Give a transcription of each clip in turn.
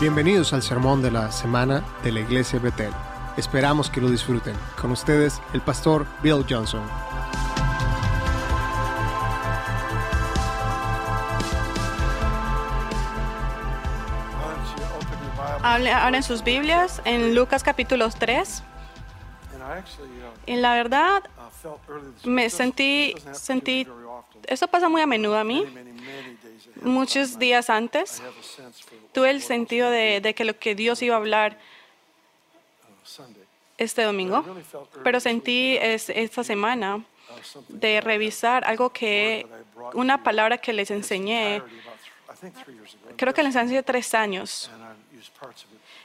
Bienvenidos al sermón de la semana de la Iglesia Betel. Esperamos que lo disfruten. Con ustedes, el pastor Bill Johnson. Abran sus Biblias en Lucas capítulo 3. And I actually uh, Y la verdad, uh, me sentí, sentí, esto pasa muy a menudo a mí. Muchos días antes, tuve el sentido de, que lo que Dios iba a hablar este domingo, pero sentí es- esta semana de revisar algo que, una palabra que les enseñé, creo que les enseñé tres años,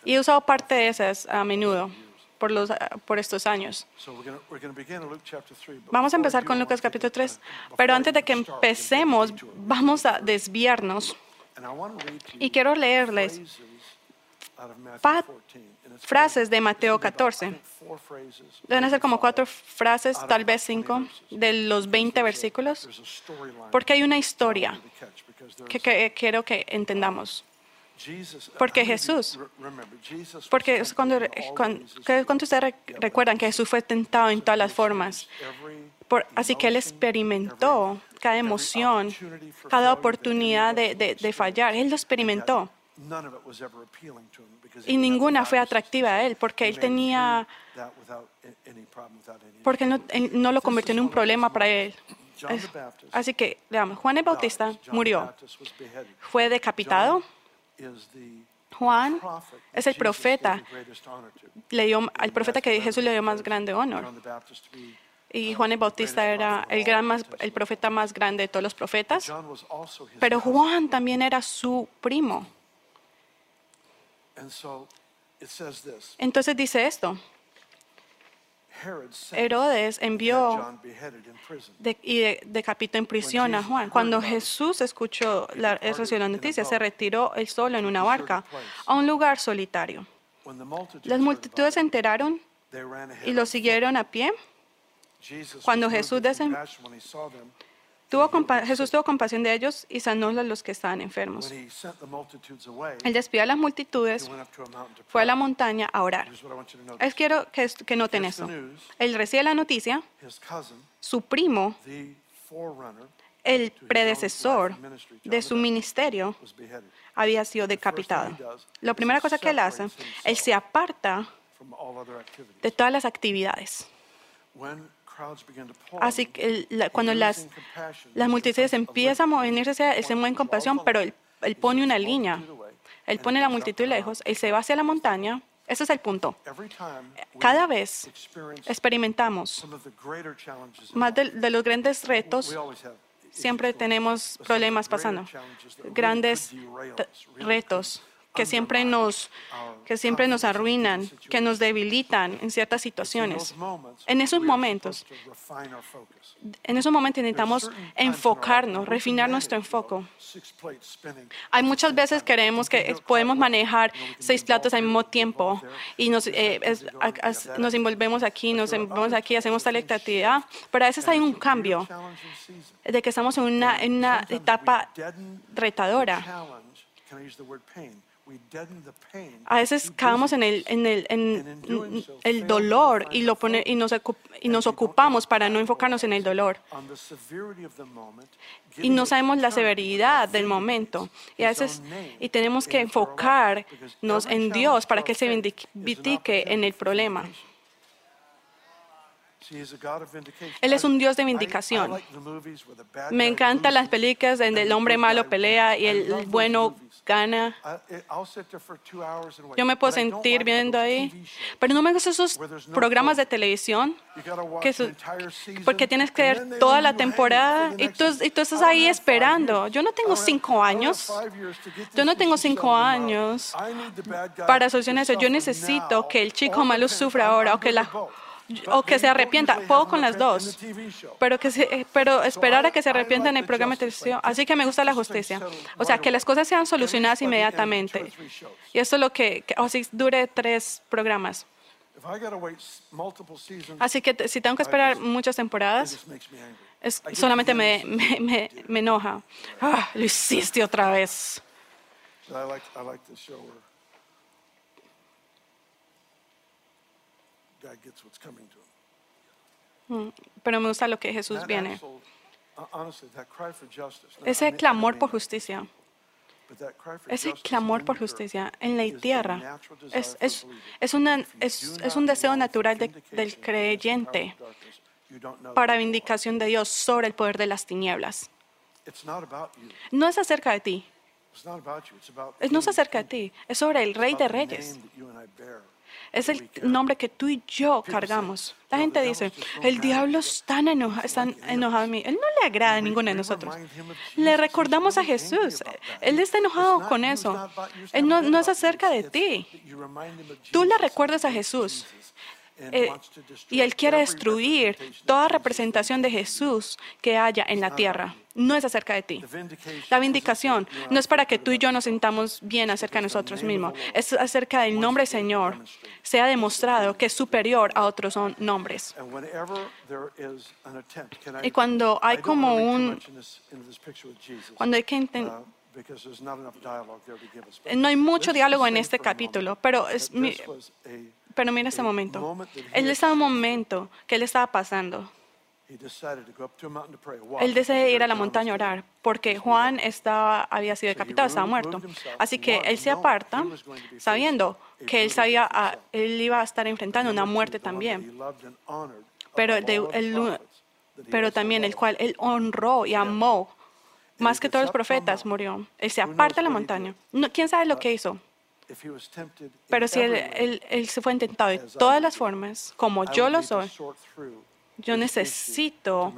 y he usado parte de esas a menudo por, los, por estos años. So we're gonna- we're gonna begin in Luke chapter 3, but Vamos a empezar con Lucas capítulo take 3, time- before pero antes de que empecemos, vamos a desviarnos And I want to read to y quiero leerles phrases out of Matthew pa- 14, and it's frases de Mateo it's gonna be about, 14. I think, four phrases, Deben ser como cuatro frases, tal vez 20 cinco, de los 20 There's a- versículos, porque hay una historia que, there's- que quiero que entendamos. Jesus- porque Jesús- Porque cuando, tempted in all cuando, ways as que- ¿cuántos de ustedes re- recuerdan que Jesús fue tentado en todas las formas? Por- así que Él experimentó cada emoción, cada oportunidad de, de- de fallar. Él lo experimentó y ninguna fue atractiva a. Él porque Él tenía, porque no, él no lo convirtió en un problema para Él. John Es- the Baptist Así que, veamos, Juan el Bautista murió, fue decapitado. Juan es el profeta, le dio, al profeta que Jesús le dio más grande honor. Y Juan el Bautista era el, gran más, el profeta más grande de todos los profetas. Pero. Juan también era su primo. Entonces dice esto. Herodes envió de- y de- decapitó en prisión a Juan. Cuando Jesús escuchó la, la noticia, se retiró él solo en una barca a un lugar solitario. Las multitudes se enteraron y lo siguieron a pie. Cuando Jesús with Tuvo Jesús tuvo compasión de ellos y sanó a los que estaban enfermos. Él despidió a las multitudes, fue a la montaña a orar. Es quiero que, que noten eso. Él recibe la noticia, su primo, el predecesor de su ministerio, había sido decapitado. La primera cosa que él hace, él se aparta de todas las actividades. Así que la- cuando las, multitudes empiezan a moverse él, se mueve en compasión, pero él, él pone una línea. Él pone la multitud lejos, él se va hacia la montaña. Ese es el punto. We Cada vez experimentamos más de, los grandes retos, siempre tenemos problemas pasando. Grandes retos que siempre nos, que siempre nos arruinan, que nos debilitan en ciertas situaciones. En esos momentos. En esos momentos necesitamos enfocarnos, refinar nuestro spinning Hay muchas veces creemos que podemos manejar seis platos al mismo tiempo y nos, eh, es- nos envolvemos aquí, nos envolvemos aquí, hacemos tal actividad, pero a veces hay un cambio de que estamos en una, en una etapa retadora. A veces caemos en el, en el, en el dolor y, lo pone, y, nos, y nos ocupamos para no enfocarnos en el dolor. y no sabemos la severidad del to momento. Y a veces y tenemos que enfocarnos en Dios para que Él se vindique- en el problema. Él es un Dios de vindicación. Me encantan las películas donde el hombre malo pelea y el bueno gana. Yo me puedo sentir viendo ahí, pero no me gustan esos programas de televisión que su- porque tienes que ver toda la temporada y tú, y tú estás ahí esperando. Yo no tengo cinco años. Yo no tengo cinco años para solucionar eso. Yo necesito que el chico malo sufra ahora o que la. O que se arrepienta. Puedo con las dos. Pero, que se, eh, pero esperar a que se arrepientan en el programa de televisión. Así que me gusta la justicia. O sea, que las cosas sean solucionadas inmediatamente. Y eso es lo que, que- o si dure tres programas. Así que si tengo que esperar muchas temporadas, es, solamente me, me, me, me enoja. Ah, lo hiciste otra vez. Pero me gusta lo que Jesús viene. uh, Ese clamor por justicia, ese justice clamor por justicia en la tierra es, es, es, una, es, un deseo natural de- del creyente para vindicación de Dios sobre el poder de las tinieblas. No es acerca de ti, no es acerca de ti, es sobre el Rey de Reyes. Es el nombre que tú y yo cargamos. La gente dice, el diablo está enojado, está enojado a mí. Él no le agrada a ninguno de nosotros. Le recordamos a Jesús. Él está enojado con eso. Él no, no es acerca de ti. Tú le recuerdas a Jesús. Eh, y Él quiere destruir toda representación de Jesús que haya en la tierra. No es acerca de ti. La vindicación no es para que tú y yo nos sintamos bien acerca de nosotros mismos. Es acerca del nombre Señor. Se ha demostrado que es superior a otros nombres. Y cuando hay como un... Cuando hay que inten- no hay mucho diálogo en este capítulo, pero, es mi- pero mira este momento. Él estaba un momento que él estaba pasando. Él decidió ir a la montaña a orar porque Juan estaba, había sido decapitado, estaba muerto. Así que él se aparta sabiendo que él, sabía, a- él iba a estar enfrentando una muerte también, pero, de- el- pero también el cual él honró y amó. Más que todos los profetas murió. Él se aparta de la montaña. No, ¿Quién sabe lo que hizo? Pero si él, él- él se fue intentado de todas las formas, como yo lo soy, yo necesito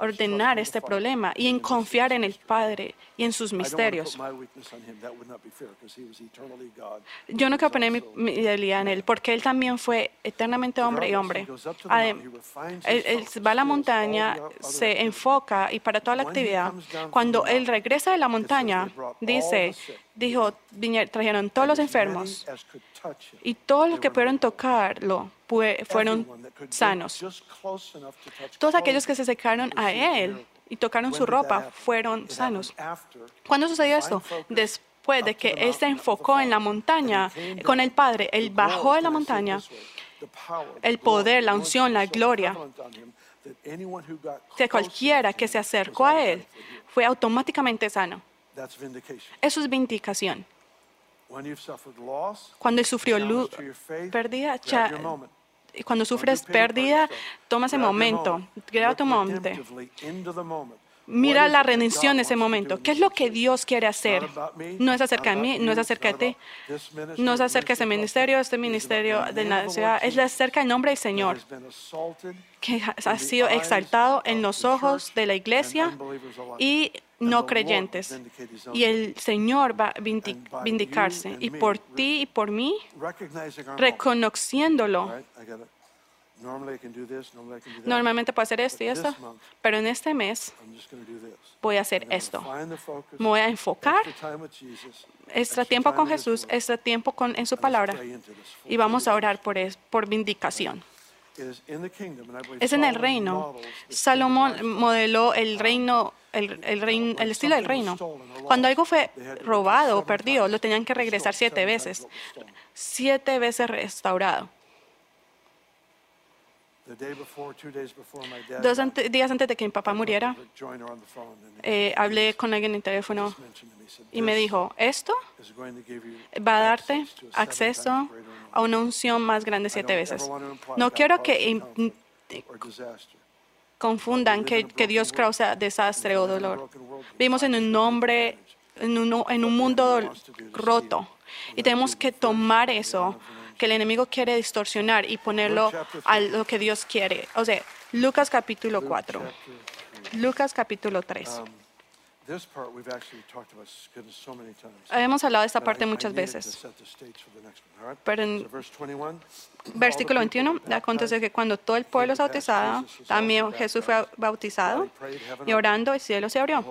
ordenar este problema y en confiar en el Padre y en sus misterios. Yo no quiero poner mi, mi debilidad en él, porque él también fue eternamente hombre y hombre. Adem- Él, él va a la montaña, se enfoca y para toda la actividad. Cuando él regresa de la montaña, dice, dijo, "Vinie- trajeron todos los enfermos y todos los que pudieron tocarlo fueron sanos. Todos aquellos que se acercaron a él y tocaron su ropa fueron sanos. ¿Cuándo sucedió esto? Después de que él se enfocó en la montaña con el Padre, él bajó de la montaña, el poder, la unción, la gloria, que cualquiera que se acercó a él fue automáticamente sano. Eso es vindicación. Cuando él sufrió lu- pérdida, cuando sufres pérdida, toma ese momento, graba tu momento. Mira la redención en ese momento. ¿Qué es lo que Dios quiere hacer? No es acerca de mí, no es acerca de ti, no es acerca de este ministerio, este ministerio de la ciudad, es acerca del nombre del Señor, que ha- sido exaltado en los ojos de la iglesia y no creyentes. Y el Señor va a vindi- vindicarse. Y por ti y por mí, reconociéndolo. Normalmente puedo hacer esto y esto, pero en este mes voy a hacer esto. Me voy a enfocar. Este tiempo con Jesús, este tiempo con, en su palabra. Y vamos a orar por, es- por vindicación. Es en el reino. Salomón modeló el reino, el, el rein- el estilo del reino. Cuando algo fue robado o perdido, lo tenían que regresar siete veces. Siete veces restaurado. Dos ante- días antes de que mi papá muriera, eh, hablé con alguien en el teléfono y me dijo, esto va a darte acceso a una unción más grande siete veces. No quiero que confundan que, que Dios causa desastre o dolor. Vivimos en un nombre, en un, en un mundo roto. Y tenemos que tomar eso que el enemigo quiere distorsionar y ponerlo a lo que Dios quiere. O sea, Lucas capítulo 4, Lucas capítulo 3. Hemos hablado de esta parte muchas veces. Pero en versículo 21, acontece que cuando todo el pueblo es bautizado, también Jesús fue bautizado y orando el cielo se abrió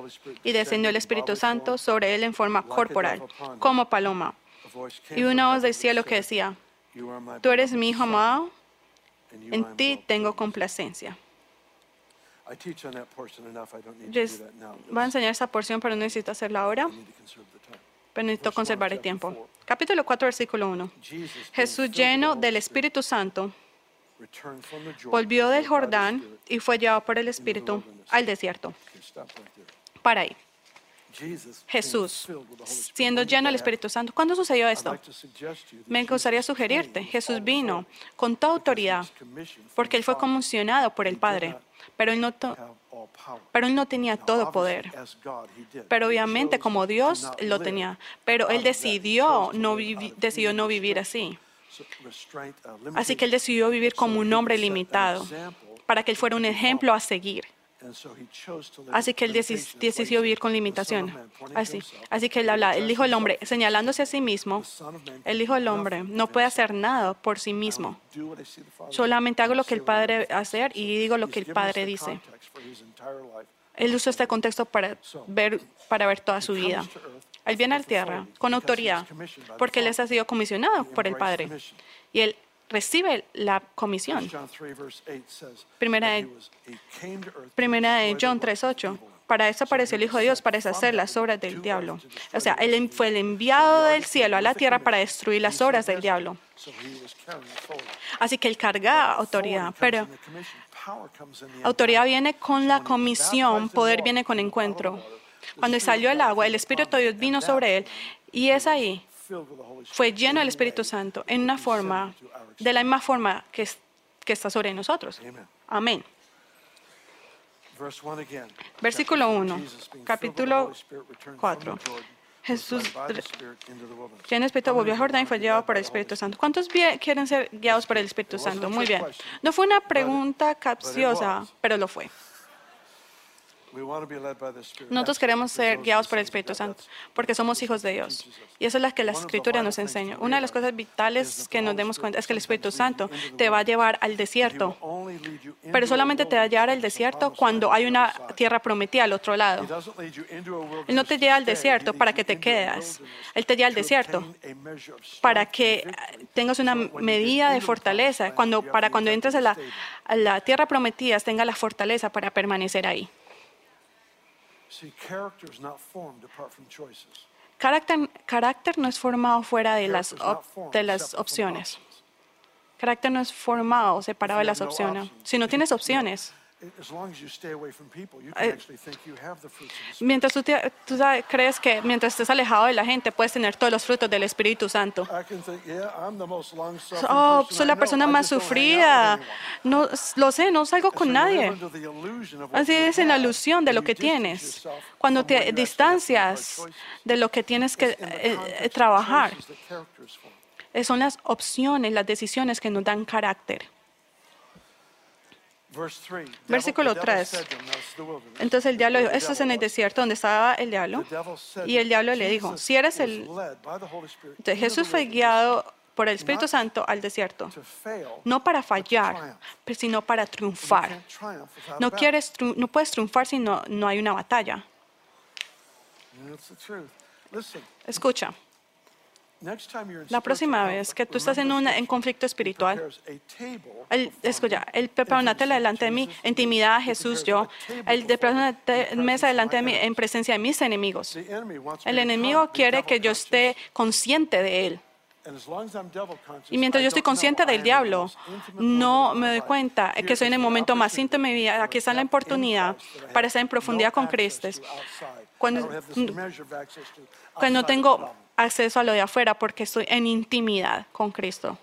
y descendió el Espíritu Santo sobre él en forma corporal, como paloma. Y una voz del cielo que decía, tú eres mi hijo amado, en ti tengo complacencia. Yo voy a enseñar esa porción, pero no necesito hacerla ahora, pero necesito conservar el tiempo. Capítulo 4, versículo 1. Jesús lleno del Espíritu Santo volvió del Jordán y fue llevado por el Espíritu al desierto. Para ahí. Jesús, siendo lleno del Espíritu Santo. ¿Cuándo sucedió esto? Me gustaría sugerirte, Jesús vino con toda autoridad porque él fue comisionado por el Padre, pero él no, pero él tenía todo poder. Pero obviamente como Dios lo tenía, pero él decidió no, decidió no vivir así. Así que él decidió vivir como un hombre limitado para que él fuera un ejemplo a seguir. Así que él decidió vivir con limitación. Así, así que él habla, el Hijo del Hombre, señalándose a sí mismo, el Hijo del Hombre no puede hacer nada por sí mismo. Solamente hago lo que el Padre hacer y digo lo que el Padre dice. Él usó este contexto para ver, para ver toda su vida. Él viene a la tierra con autoridad porque él les ha sido comisionado por el Padre y él recibe la comisión. John 3, verse 8 says Primera de- Primera de John works of 3.8. evil. Para eso apareció el Hijo de Dios, para deshacer las obras del diablo. O sea, él fue el enviado del cielo a la tierra para destruir las obras del diablo. Así que él cargaba autoridad, pero autoridad viene con la comisión, poder viene con encuentro. Cuando salió el agua, el Espíritu de Dios vino sobre él y es ahí, fue lleno del Espíritu Santo en una forma, de la misma forma que, es- que está sobre nosotros. Amén. Versículo 1, capítulo 4. Jesús, lleno Espíritu, volvió a Jordán y fue llevado por el Espíritu Santo. ¿Cuántos quieren ser guiados por el Espíritu Santo? Muy bien. No fue una pregunta capciosa, pero lo fue. Nosotros queremos ser guiados por el Espíritu Santo porque somos hijos de Dios. Y eso es lo que la Escritura nos enseña. Una de las cosas vitales que nos demos cuenta es que el Espíritu Santo te va a llevar al desierto, pero solamente te va a llevar al desierto cuando hay una tierra prometida al otro lado. Él no te lleva al desierto para que te quedes. Él te lleva al desierto para que tengas una medida de fortaleza. Cuando, para cuando entres a la, a la tierra prometida, tengas la fortaleza para permanecer ahí. Carácter, carácter no es formado fuera de las, op- de las opciones. Carácter no es formado separado de las opciones. Si no tienes opciones, mientras tú, te- tú crees que mientras estés alejado de la gente puedes tener todos los frutos del Espíritu Santo. Oh, soy la persona más sufrida. No, lo sé, no salgo con nadie. Así es en la ilusión de lo que tienes. Cuando te distancias de lo que tienes que eh, eh, trabajar, eh, son las opciones, las decisiones que nos dan carácter. Versículo 3. Entonces el diablo dijo, esto es en el desierto donde estaba el diablo. Y el diablo le dijo, si eres el... Entonces Jesús fue guiado por el Espíritu Santo al desierto, no para fallar, pero sino para triunfar. No, quieres, no puedes triunfar si no, no hay una batalla. Escucha, la próxima vez que tú estás en un en conflicto espiritual, él, escucha, él prepara una tela delante de mí, intimidad a Jesús, yo. Él prepara una te- mesa delante de mí en presencia de mis enemigos. El enemigo quiere que yo esté consciente de él. Y mientras yo estoy consciente del diablo, no me doy cuenta que soy en el momento más íntimo de mi vida. Aquí está la oportunidad para estar en profundidad con Cristo. Cuando, cuando tengo acceso a lo de afuera porque estoy en intimidad con Cristo.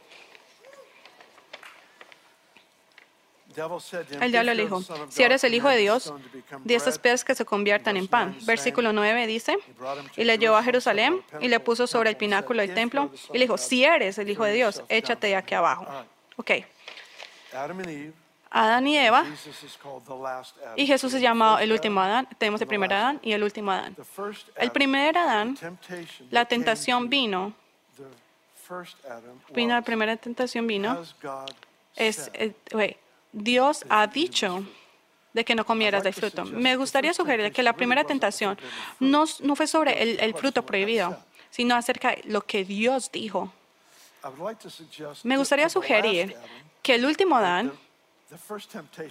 El diablo le dijo, si eres el Hijo de Dios, di estas piedras que se conviertan en pan. Versículo 9 dice, y le llevó a Jerusalén y le puso sobre el pináculo del templo y le dijo, si eres el Hijo de Dios, échate de aquí abajo. Ok, Adán y Eva, y Jesús es llamado el último Adán. Tenemos el primer Adán y el último Adán. El primer Adán, la tentación vino, vino la primera tentación vino, es, eh, wait, Dios ha dicho de que no comieras del fruto. Me gustaría sugerir que la primera tentación no, no fue sobre el, el fruto prohibido, sino acerca de lo que Dios dijo. Me gustaría sugerir que el último Adán,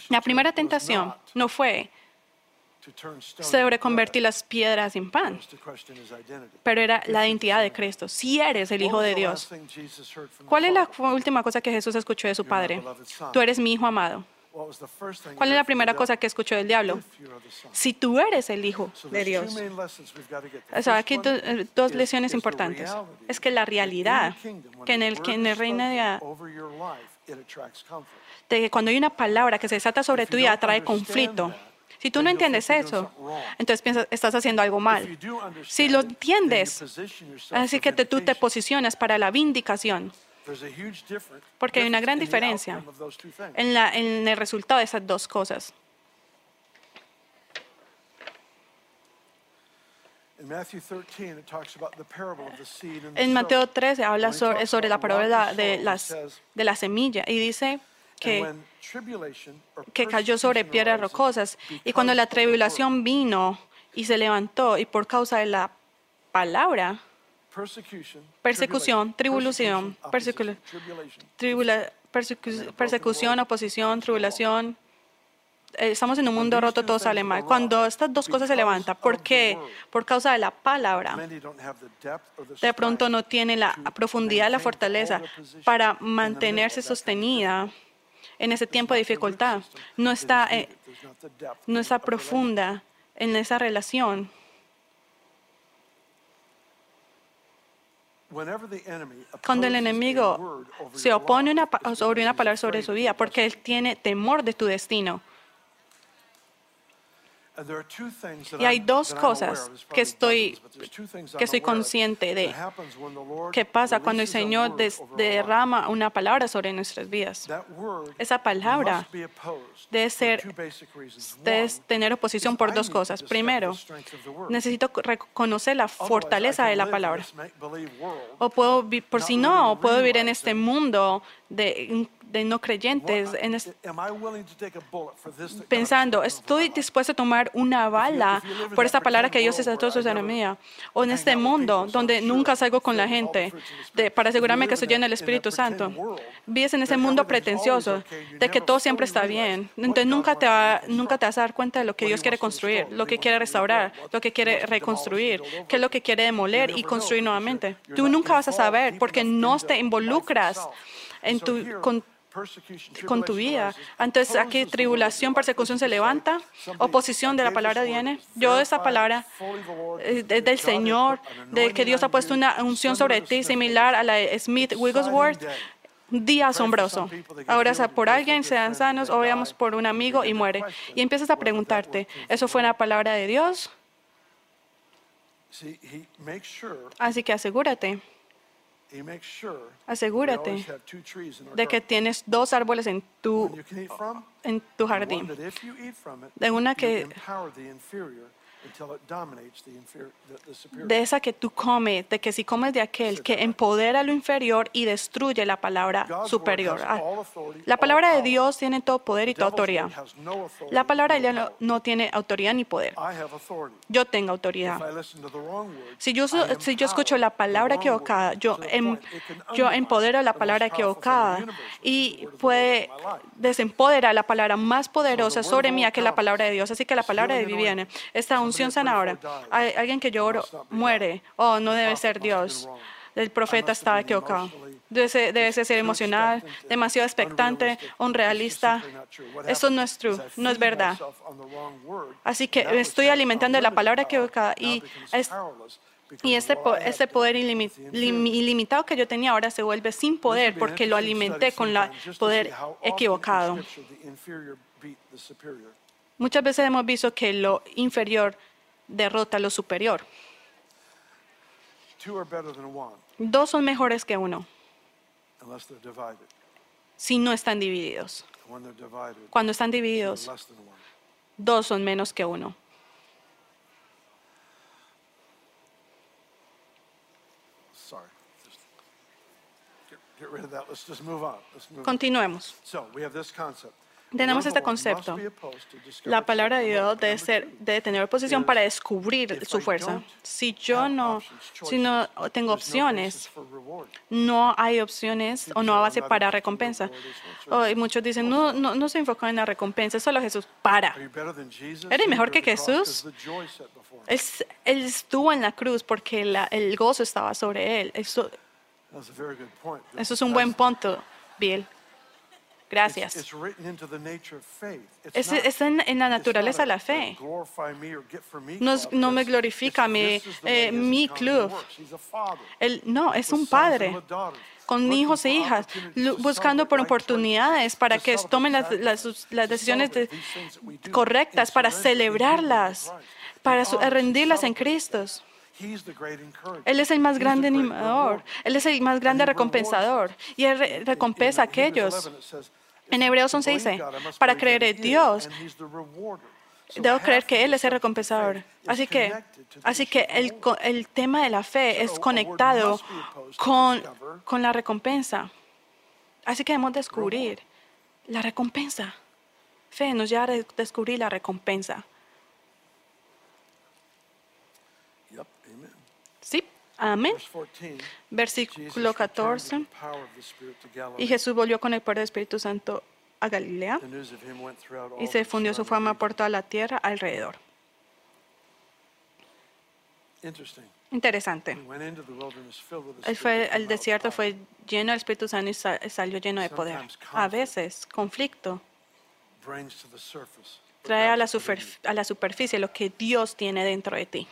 la primera tentación no fue sobre convertir las piedras en pan, pero era la identidad de Cristo. Si eres el Hijo de Dios. ¿Cuál es la última cosa que Jesús escuchó de su Padre? Tú eres mi Hijo amado. ¿Cuál es la primera cosa que escuchó del diablo? Si tú eres el Hijo de Dios. O sea, aquí eh, dos lecciones importantes. Es que la realidad que en el, que en el reino de, de que cuando hay una palabra que se desata sobre tu vida trae conflicto. Si tú no entiendes eso, entonces piensas, estás haciendo algo mal. Si lo entiendes, así que tú te posicionas para la vindicación. Porque hay una gran diferencia en, la, en el resultado de esas dos cosas. En Mateo 13 habla sobre, sobre la parábola de, las, de la semilla y dice que, que cayó sobre piedras rocosas. Y cuando la tribulación vino y se levantó y por causa de la palabra, persecución, tribulación, persecución, oposición, tribulación. Eh, estamos en un mundo roto, todo sale mal. Cuando estas dos cosas se levantan, ¿por qué? Por causa de la palabra. De pronto no tiene la profundidad, la fortaleza para mantenerse sostenida en ese tiempo de dificultad. No está, eh, no está profunda en esa relación. Cuando el enemigo se opone una, sobre una palabra sobre su vida, porque él tiene temor de tu destino. Y hay dos cosas que estoy, que estoy consciente de que pasa cuando el Señor derrama una palabra sobre nuestras vidas. Esa palabra debe, ser, debe tener oposición por dos cosas. Primero, necesito reconocer la fortaleza de la palabra. O puedo, por si no, puedo vivir en este mundo de de no creyentes en pensando, estoy dispuesto a tomar una bala por esta palabra que Dios está su mía. O en este mundo donde nunca salgo con la gente de, para asegurarme que estoy lleno del Espíritu Santo. Vives en ese mundo pretencioso de que todo siempre está bien. Entonces nunca te, nunca te vas a dar cuenta de lo que Dios quiere construir, lo que quiere restaurar, lo que quiere reconstruir, qué es lo que quiere demoler y construir nuevamente. Tú nunca vas a saber porque no te involucras en tu, con con tu vida. Entonces, aquí tribulación, persecución se levanta, oposición de la palabra viene. Yo esa palabra es eh, del Señor, de que Dios ha puesto una unción sobre ti similar a la de Smith Wigglesworth. Día asombroso. Ahora por alguien, sean sanos, oramos por un amigo y muere. Y empiezas a preguntarte, ¿eso fue una palabra de Dios? Así que asegúrate Asegúrate de que tienes dos árboles en tu, en tu jardín. De una que de esa que tú comes, de que si comes de aquel que empodera lo inferior y destruye la palabra superior. Ah, la palabra de Dios tiene todo poder y toda autoridad. La palabra de Dios no, tiene autoridad ni poder. Yo tengo autoridad. Si yo, si yo escucho la palabra equivocada, yo, em, yo empodero la palabra equivocada y puede desempoderar la palabra más poderosa sobre mí que la palabra de Dios. Así que la palabra de viene. Esta unción sanadora. Hay alguien que llora, muere. Oh, no debe ser Dios. El profeta está equivocado. Debe, debe ser emocional, demasiado expectante, un realista. Eso no es true, no es verdad. Así que estoy alimentando la palabra equivocada y, y este, este poder ilimitado que yo tenía ahora se vuelve sin poder porque lo alimenté con el poder equivocado. Muchas veces hemos visto que lo inferior derrota lo superior. Dos son mejores que uno si no están divididos. Cuando están divididos, dos son menos que uno. Continuemos. Tenemos este concepto. La palabra de Dios debe, ser, debe tener oposición para descubrir su fuerza. Si yo no, si no tengo opciones, no hay opciones o no hay base para recompensa. Oh, y muchos dicen, no, no, no se enfocan en la recompensa, solo Jesús. Para. ¿Eres mejor que Jesús? Él, él estuvo en la cruz porque la, el gozo estaba sobre él. Eso, eso es un buen punto, Bill. Gracias. Es, en, en la naturaleza de la fe. No, es- no me glorifica mi, eh, mi club. Él, no, es un padre con hijos e hijas, buscando por oportunidades para que tomen las, las- las decisiones de- correctas, para celebrarlas, para rendirlas en Cristo. Él es el más grande animador, Él es el más grande recompensador y Él re- recompensa a aquellos. En Hebreos 11 dice, para creer en Dios, debo creer que Él es el recompensador. Así que, así que el, el tema de la fe es conectado con, con la recompensa. Así que debemos descubrir la recompensa. Fe nos lleva a de- descubrir la recompensa. Sí, amén. Versículo 14. Y Jesús volvió con el poder del Espíritu Santo a Galilea y se difundió su fama por toda la tierra alrededor. Interesante. Él fue, el desierto fue lleno del Espíritu Santo y sa- salió lleno de poder. A veces, conflicto trae a la, superf- a la superficie lo que Dios tiene dentro de ti.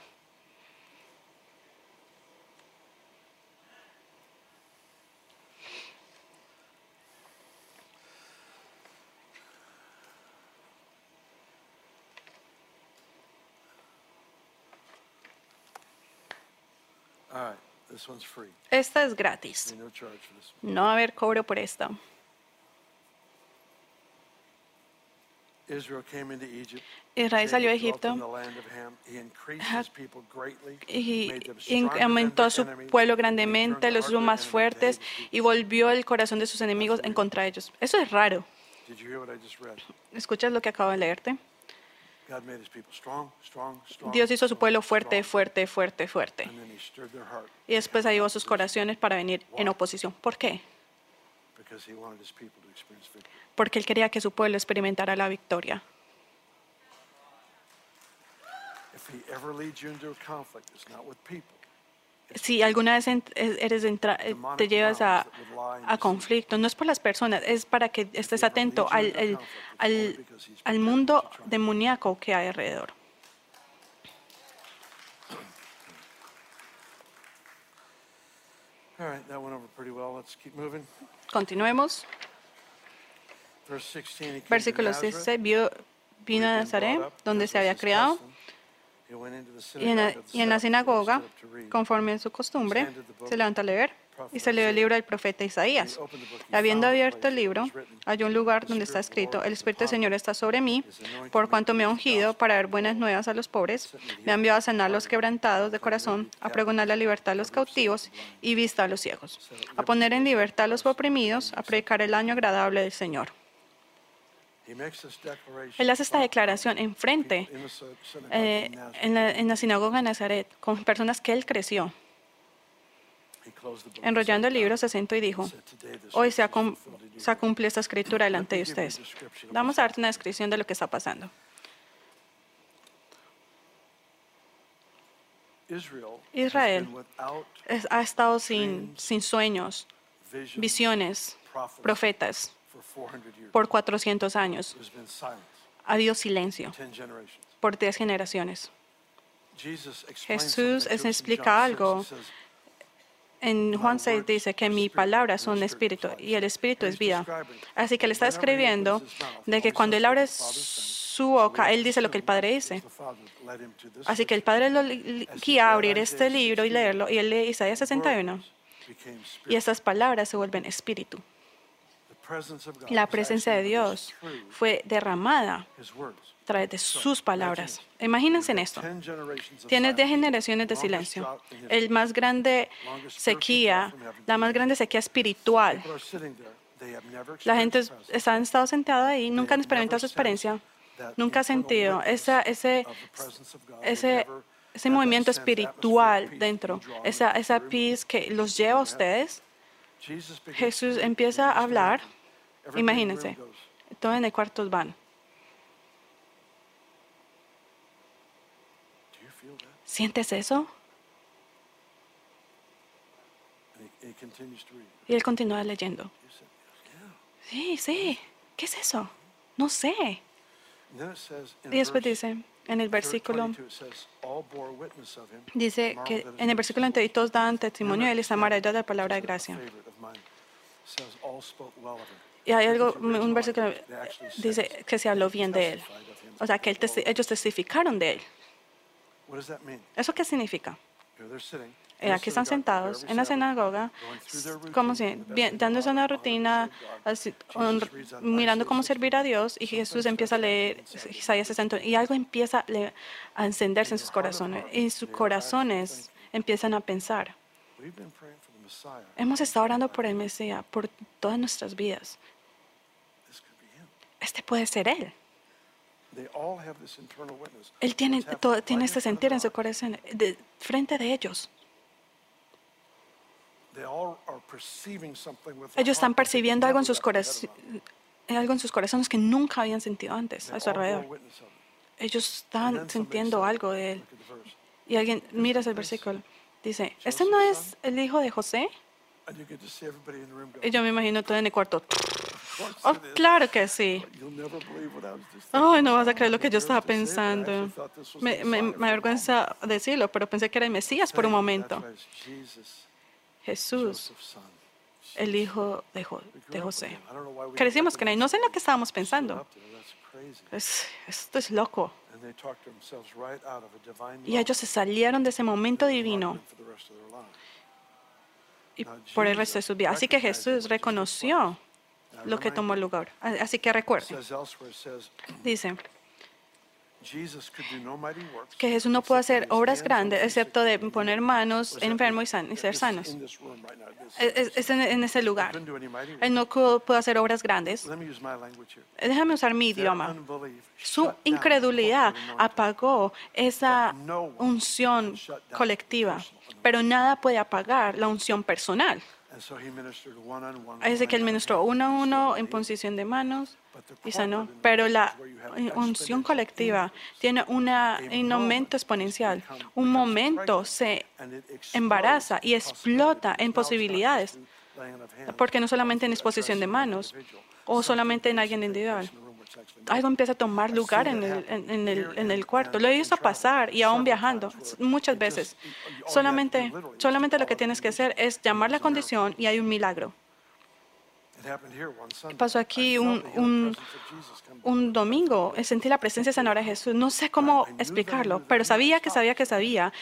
Esta es gratis. No va a haber cobro por esta. Israel salió de Egipto. y aumentó a su pueblo grandemente, los hizo más fuertes y volvió el corazón de sus enemigos en contra de ellos. Eso es raro. ¿Escuchas lo que acabo de leerte? Dios hizo a su pueblo fuerte, fuerte, fuerte, fuerte. Y después ayudó a sus corazones para venir en oposición. ¿Por qué? Porque él quería que su pueblo experimentara la victoria. Si alguna vez e- eres entra- eh, te llevas a, a conflicto, no es por las personas, es para que estés atento al, al, al, al mundo demoníaco que hay alrededor. Continuemos. Verse 16. he came to Versículo Nazareth, 16. Vio, vino a Nazaret, donde se había his y en la, y en sinagoga, conforme a su costumbre, se levantó a leer y se leyó el libro del profeta Isaías. Habiendo abierto el libro, halló un lugar donde está escrito, el Espíritu del Señor está sobre mí, por cuanto me ha ungido para dar buenas nuevas a los pobres, me ha enviado a sanar a los quebrantados de corazón, a pregonar la libertad a los cautivos y vista a los ciegos, a poner en libertad a los oprimidos, a predicar el año agradable del Señor. Él hace esta declaración enfrente, eh, en, la, en la sinagoga de Nazaret, con personas que él creció. Enrollando el libro, se sentó y dijo, said, "Today this hoy se ha, se cumplido esta escritura delante de ustedes. Vamos a darte una descripción de lo que está pasando. Israel ha estado sin, sin sueños, vision, visiones, profetas for 400 years. Por 400 años. Ha habido silencio 10 generations. por 10 generaciones. Jesús es- explica John 6. algo. En Juan 6 dice que mi palabra son espíritu y el espíritu es vida. Así que le está escribiendo de que cuando él abre su boca, él dice lo que el Padre dice. Así que el Padre lo guía a abrir este libro y leerlo, y él lee Isaías 61. became spirit. Y estas palabras se vuelven espíritu. La presencia de Dios fue derramada a través de sus palabras. Imagínense en esto. 10 generations of Tienes 10 silence. generaciones de silencio. El más grande sequía, la más grande sequía espiritual. La gente está estado sentado ahí, nunca han experimentado su experiencia, nunca ha sentido esa, ese, ese, ese movimiento espiritual dentro, esa, esa paz que los lleva a ustedes. Jesús empieza a hablar, imagínense, todos en el cuarto van. ¿Sientes eso? Y él continúa leyendo. Sí, sí. ¿Qué es eso? No sé. Y después dice, en el versículo, dice que en el versículo anterior todos dan testimonio y él está maravillado de la palabra de gracia. Y hay algo, un versículo dice que se habló bien de él. O sea, que ellos testificaron de él. ¿Eso qué significa? Eh, aquí están sentados en la sinagoga, como si, bien, dándose una rutina, mirando cómo servir a Dios, y Jesús empieza a leer Isaías 60, y algo empieza a encenderse en sus corazones, y sus corazones empiezan a pensar. Hemos estado orando por el Mesías por todas nuestras vidas. Este puede ser Él. Él tiene, todo, tiene este sentir en su corazón, de, frente de ellos. Ellos están percibiendo algo en sus corazones, algo en sus corazones que nunca habían sentido antes a su alrededor. Ellos están sintiendo algo de él. Y alguien mira ese versículo. Dice, ¿este no es el hijo de José? Y yo me imagino todo en el cuarto. Oh, claro que sí. Oh, no vas a creer lo que yo estaba pensando. Me, me, me avergüenza decirlo, pero pensé que era el Mesías por un momento. Jesús, el hijo de, José. Crecimos con él. No sé en lo que estábamos pensando. esto es loco. Y ellos se salieron de ese momento divino y por el resto de sus vidas. Así que Jesús reconoció lo que tomó lugar. Así que recuerden. Dice que Jesús no puede hacer obras grandes excepto de poner manos enfermos y, y ser sanos. Es, en, ese lugar. Él no puede hacer obras grandes. Déjame usar mi idioma. Su incredulidad apagó esa unción colectiva, pero nada puede apagar la unción personal. Es que él ministró uno a uno en posición de manos y sanó. Pero la unción colectiva tiene un aumento exponencial. Un momento se embaraza y explota en posibilidades. Porque no solamente en exposición de manos o solamente en alguien individual algo empieza a tomar lugar en el, en, el, en el cuarto. Lo he visto pasar y aún viajando muchas veces. Solamente, solamente lo que tienes que hacer es llamar la condición y hay un milagro. Pasó aquí un, un, un, domingo, sentí la presencia sanadora de Jesús. No sé cómo explicarlo, pero sabía que sabía que sabía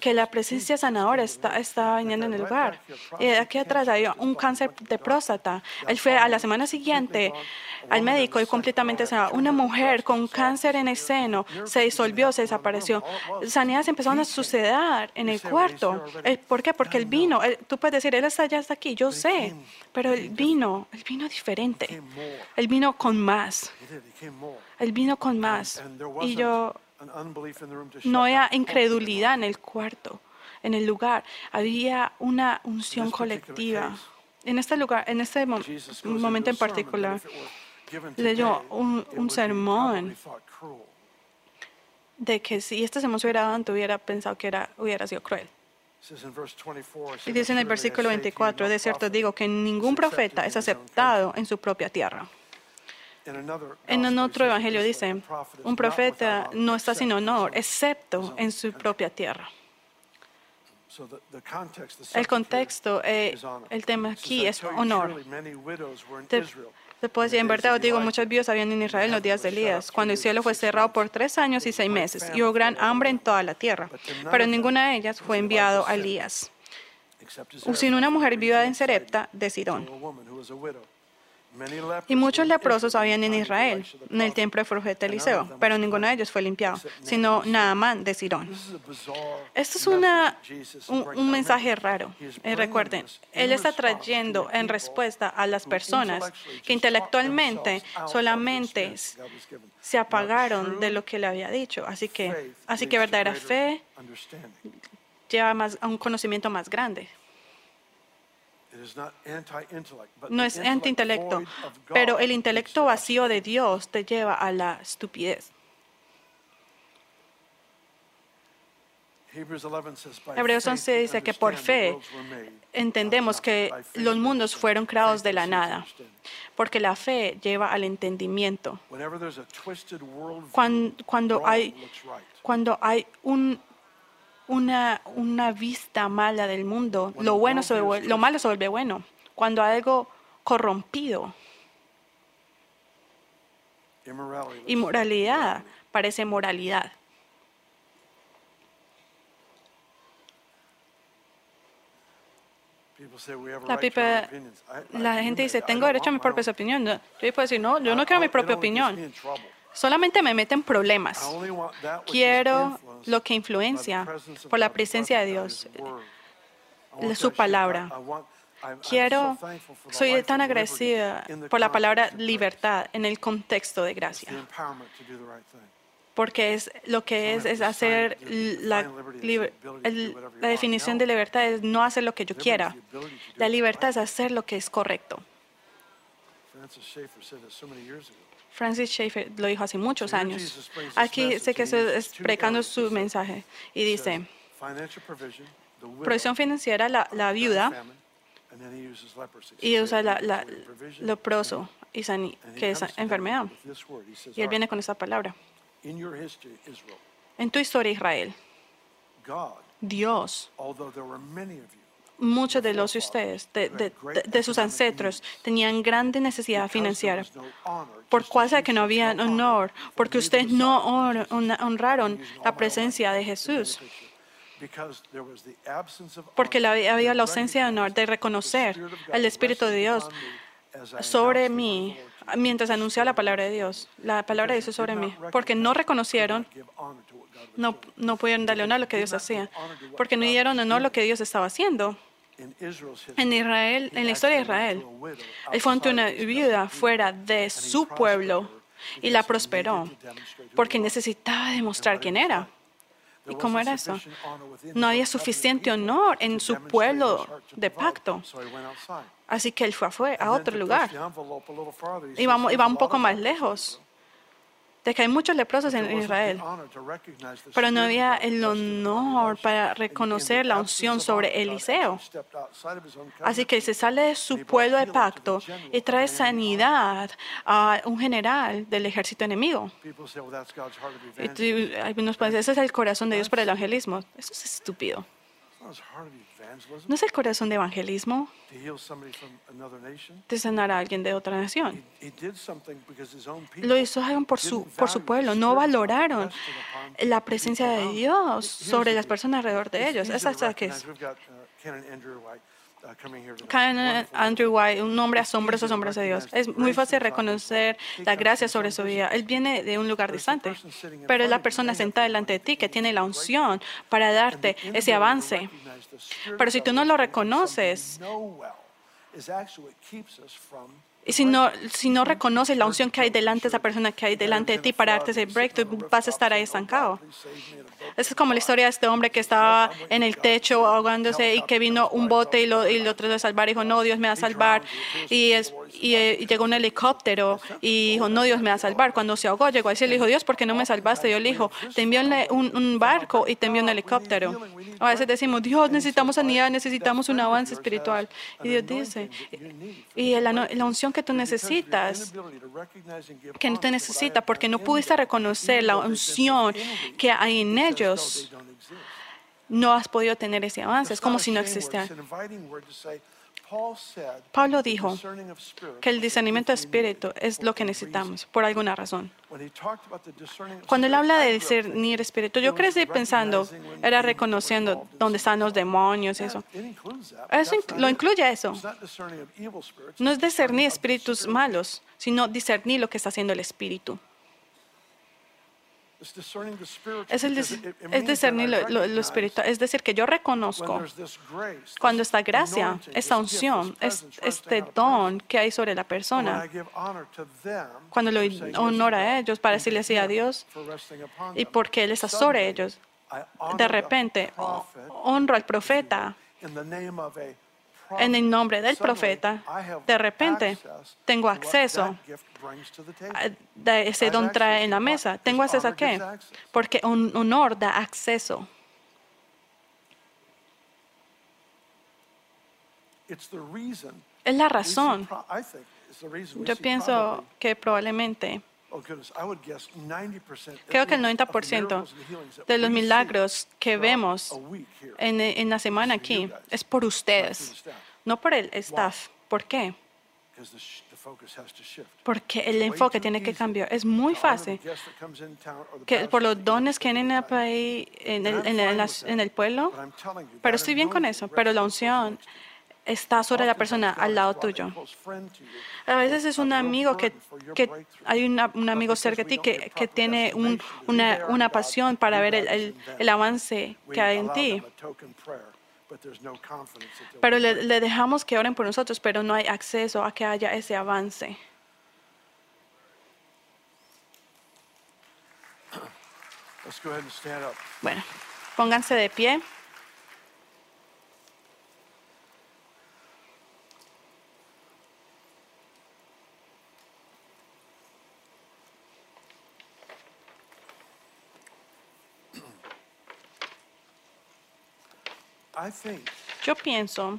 que la presencia sanadora está, está viniendo en el lugar. Y aquí atrás hay un cáncer de próstata. Él fue a la semana siguiente al médico y completamente sanado. Una mujer con cáncer en el seno se disolvió, se desapareció. Sanidades empezaron a suceder en el cuarto. ¿Por qué? Porque el vino, tú puedes decir, él está ya está aquí, yo sé, pero el vino, el vino diferente. El vino con más. El vino con más. Y yo no había incredulidad en el cuarto, en el lugar. Había una unción colectiva. En este lugar, en este momento en particular, leyó un, un sermón de que si este sermón se hubiera dado, hubiera pensado que era, hubiera sido cruel. Y dice en el versículo 24, de cierto digo que ningún profeta es aceptado en su propia tierra. En otro evangelio dice, un profeta no está sin honor, excepto en su propia tierra. El contexto, eh, el tema aquí es honor. Después, en verdad os digo, muchos viudas habían en Israel en los días de Elías, cuando el cielo fue cerrado por tres años y seis meses, y hubo gran hambre en toda la tierra. Pero ninguna de ellas fue enviado a Elías, sino una mujer viuda en Serepta de Sidón. Y muchos leprosos habían en Israel, en el templo del profeta Eliseo, pero ninguno de ellos fue limpiado, sino Naamán de Sirón. Esto es una, un, un mensaje raro. Eh, recuerden, él está trayendo en respuesta a las personas que intelectualmente solamente se apagaron de lo que le había dicho. Así que, así que verdadera fe lleva más, a un conocimiento más grande. No es anti-intelecto, pero el intelecto vacío de Dios te lleva a la estupidez. Hebreos 11 dice que por fe entendemos que los mundos fueron creados de la nada, porque la fe lleva al entendimiento. Cuando, cuando hay, cuando hay un, una, una vista mala del mundo, lo, bueno se vuelve- lo malo se vuelve bueno. Cuando hay algo corrompido, inmoralidad parece moralidad. La, pipa- la gente dice, tengo derecho a mi propia opinión. Yo puedo decir, no, yo no quiero mi propia opinión. Solamente me meten problemas. Quiero lo que influencia por la presencia de Dios, su palabra. Quiero, soy tan agradecida por la palabra libertad en el contexto de gracia, porque es lo que es, es hacer la, la definición de libertad es no hacer lo que yo quiera. La libertad es hacer lo que es correcto. Francis Schaeffer lo dijo hace muchos años. Aquí sé que estoy explicando su mensaje y dice, provisión financiera, la, la viuda, y usa la, la, leproso, y sani- que es enfermedad. Y él viene con esta palabra. En tu historia, Israel, Dios, muchos de los de ustedes, de, sus ancestros, tenían grande necesidad financiera, por causa de que no había honor, porque ustedes no hon- hon- honraron la presencia de Jesús, porque había la ausencia de honor, de reconocer el Espíritu de Dios sobre mí mientras anunciaba la palabra de Dios. La palabra de Dios sobre mí. Porque no reconocieron, no, no pudieron darle honor a lo que Dios hacía. Porque no dieron honor a lo que Dios estaba haciendo. En Israel, en la historia de Israel, él fue ante una viuda fuera de su pueblo y la prosperó porque necesitaba demostrar quién era. ¿Y cómo era eso? No había suficiente honor en su pueblo de pacto. Así que él fue a otro lugar. Y va un poco más lejos. De que hay muchos leprosos en Israel. Pero no había el honor para reconocer la unción sobre Eliseo. Así que se sale de su pueblo de pacto y trae sanidad a un general del ejército enemigo. Y algunos pueden decir, ese es el corazón de Dios para el evangelismo. Eso es estúpido. ¿No es el corazón de evangelismo de sanar a alguien de otra nación? Lo hizo por su, por su pueblo. No valoraron la presencia de Dios sobre las personas alrededor de ellos. Es la que es. Canon Andrew White, un hombre asombroso, asombroso de Dios. Es muy fácil reconocer la gracia sobre su vida. Él viene de un lugar distante, pero es la persona sentada delante de ti que tiene la unción para darte ese avance. Pero si tú no lo reconoces, si no, si no reconoces la unción que hay delante de esa persona que hay delante de ti para darte ese breakthrough, vas a estar ahí estancado. Esa es como la historia de este hombre que estaba en el techo ahogándose y que vino un bote y lo, y lo trató de salvar. Y dijo, no, Dios me va a salvar. Y, es, y, eh, y llegó un helicóptero y dijo, no, Dios me va a salvar. Cuando se ahogó, llegó al cielo y dijo, Dios, ¿por qué no me salvaste? Y Dios le dijo, te envió un, un- un barco y te envió un helicóptero. A veces decimos, Dios, necesitamos sanidad, necesitamos un avance espiritual. Y Dios dice, y la, la unción que tú necesitas, que no te necesita porque no pudiste reconocer la unción que hay en ellos, no has podido tener ese avance. Es como si no existiera. Pablo dijo que el discernimiento de espíritu es lo que necesitamos, por alguna razón. Cuando él habla de discernir espíritu, yo crecí pensando, era reconociendo dónde están los demonios y eso. Eso lo incluye eso. No es discernir espíritus malos, sino discernir lo que está haciendo el espíritu. Es, el dis- es discernir lo, lo- lo espiritual. Es decir, que yo reconozco cuando esta gracia, esta unción, este don que hay sobre la persona, cuando le for doy saying yes honor to a ellos para decirle sí a Dios, y porque Él está sobre ellos, de repente honro al profeta en el nombre del profeta. I have De repente tengo acceso a- ese don trae en la mesa. ¿Tengo acceso a qué? Porque un honor da acceso. Es la razón. Yo pienso que probablemente, oh goodness, I would guess 90% at creo que el least of the 90% miracles and healings that de los milagros que vemos en, en la semana aquí es por ustedes, no por el staff. ¿Por qué? Porque el enfoque tiene que cambiar. Es muy fácil que por los dones que país, en el, I'm en el- en el pueblo, pero estoy bien con eso. Pero la unción. Está sobre la persona al lado tuyo. A veces es un amigo que, que hay una- un But amigo cerca de ti que, que tiene un- una, una pasión para ver el, el- el avance que hay en ti. Pero le, le dejamos que oren por nosotros, pero no hay acceso a que haya ese avance. Bueno, pónganse de pie. Yo pienso,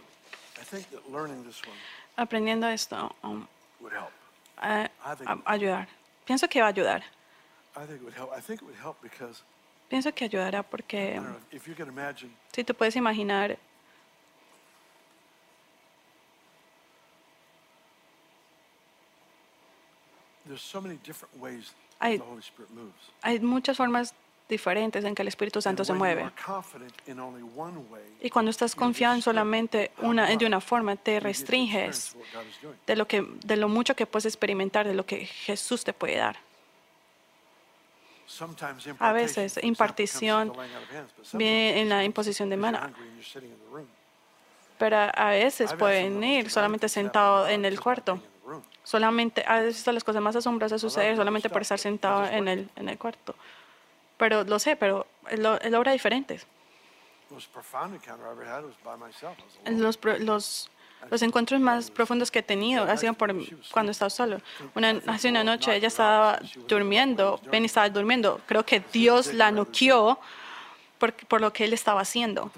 I think that learning this one aprendiendo esto, um, would help. a- a- ayudar. Pienso que va a ayudar. I think it would help. I think it would help because Pienso que ayudará porque si tú puedes imaginar, there's so many different ways Hay- the Holy Spirit moves. hay muchas formas diferentes en que el Espíritu Santo se mueve. Y cuando estás confiado en solamente una, de una forma, te restringes de lo, que, de lo mucho que puedes experimentar, de lo que Jesús te puede dar. A veces, impartición viene en la imposición de mano. Pero a veces pueden ir solamente sentado en el cuarto. Solamente, a veces las cosas más asombrosas suceden solamente por estar sentado en el, en el cuarto. Pero lo sé, pero él, él obra diferentes. The most profound encounter I ever had was by myself. I was alone. Los, los, los encuentros más profundos que he tenido han sido por, cuando he estado solo. Una, hace una noche ella estaba durmiendo, Penny estaba durmiendo. Creo que Dios la noqueó por, por lo que él estaba haciendo.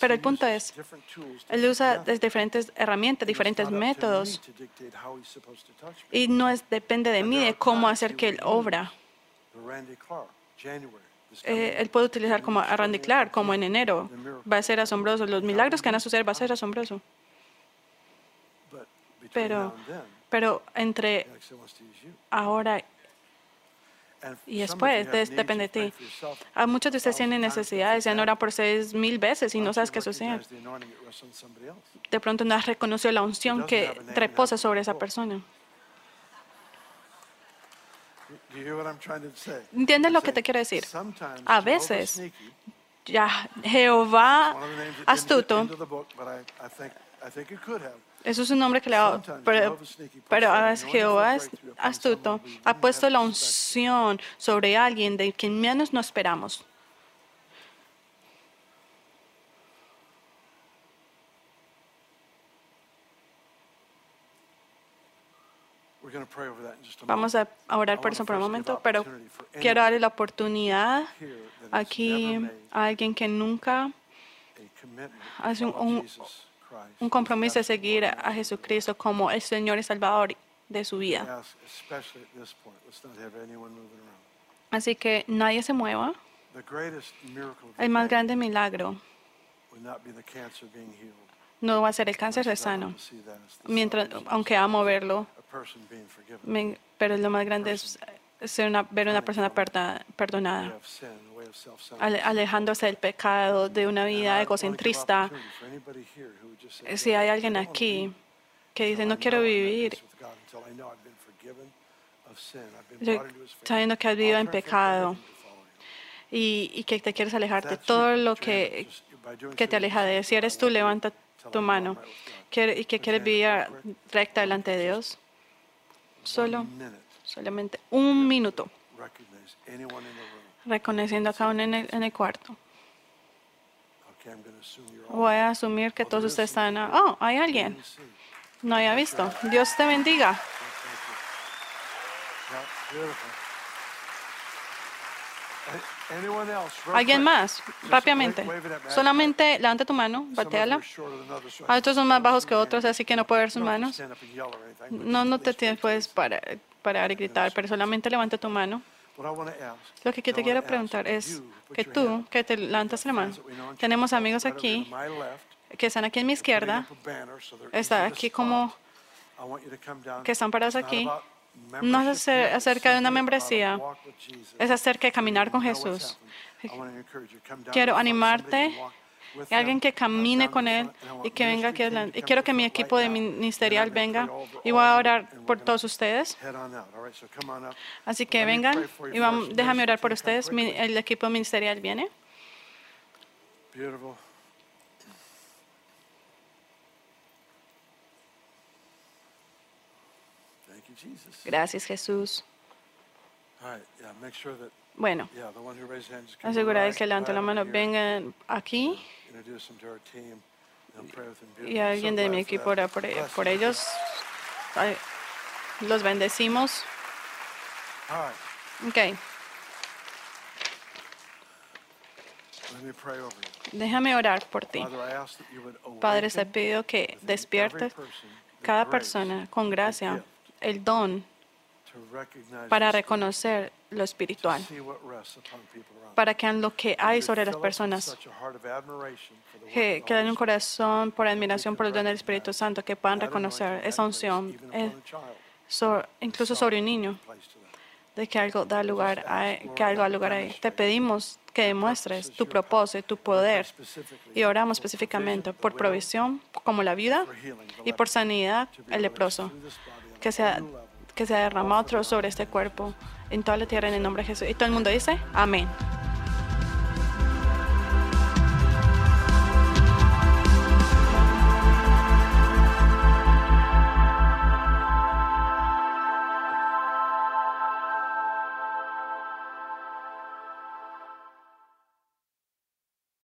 Pero el punto es, Él usa diferentes herramientas, diferentes métodos. Y no es, depende de mí de cómo hacer que él obra. Eh, él puede utilizar como a Randy Clark, como en enero. Va a ser asombroso. Los milagros que van a suceder va a ser asombroso. Pero, pero entre ahora y después de- depende de ti. A muchos de ustedes tienen necesidades, han that- orado por ustedes mil veces y no sabes qué sucede. De pronto no has reconocido la unción que reposa sobre esa persona. ¿Entiendes lo que te quiero decir? sometimes A veces, Ya, Jehová astuto, into the book, but I, I think, I think it could have. eso es un nombre que le ha pero, pero a anointing Jehová es astuto, ha puesto la unción sobre alguien de quien menos no esperamos. Vamos a orar por eso por un momento, pero quiero darle la oportunidad aquí a alguien que nunca hace un- un- un compromiso de seguir a Jesucristo como el Señor y Salvador de su vida. Así que nadie se mueva. El más grande milagro no va a ser el cáncer es sano. Mientras, aunque amo verlo, pero lo más grande es ser una, ver una persona perdonada, ale- alejándose del pecado, de una vida egocentrista. Si hay alguien aquí que dice, no quiero vivir yo- sabiendo que has vivido en pecado. y, y que te quieres alejar de todo lo que, que te aleja de él. Si eres tú, levanta tu mano. y que quieres vivir recta delante de Dios. Solo, solamente un minuto, reconociendo a cada uno en el, en el cuarto. Voy a asumir que todos ustedes están. Oh, hay alguien. No había visto. Dios te bendiga. ¿Alguien más? Rápidamente. Solamente levanta tu mano, bateala. Ah, Otros son más bajos que otros, así que no puedo ver sus manos. No, no te tienes, puedes parar, parar y gritar, pero solamente levanta tu mano. Lo que te quiero preguntar es que tú, que te levantas la mano, tenemos amigos aquí que están aquí en mi izquierda, está aquí como que están parados aquí. No es acer- acerca de una membresía, es acerca de caminar con Jesús. Quiero animarte, y alguien que camine con Él y que venga aquí adelante. Y quiero que mi equipo de ministerial venga y voy a orar por todos ustedes. Así que vengan y vamos, déjame orar por ustedes. Mi- el equipo ministerial viene. Hands can asegurar rise que levante la mano, vengan aquí y alguien de mi equipo ora por, you. ellos. Los bendecimos. Ok, déjame orar por ti. Padre, te pido que despiertes cada persona con gracia el don para reconocer lo espiritual, para que en lo que hay sobre las personas. que, que den un corazón por admiración por el don del Espíritu Santo, que puedan reconocer esa unción, eh, so- incluso sobre un niño, de que algo da lugar a, que algo da lugar a él. Te pedimos que demuestres tu propósito, tu poder, y oramos específicamente por provisión, como la vida, y por sanidad, el leproso, que sea, que sea derramado otro sobre este cuerpo, en toda la tierra, en el nombre de Jesús. Y todo el mundo dice, amén.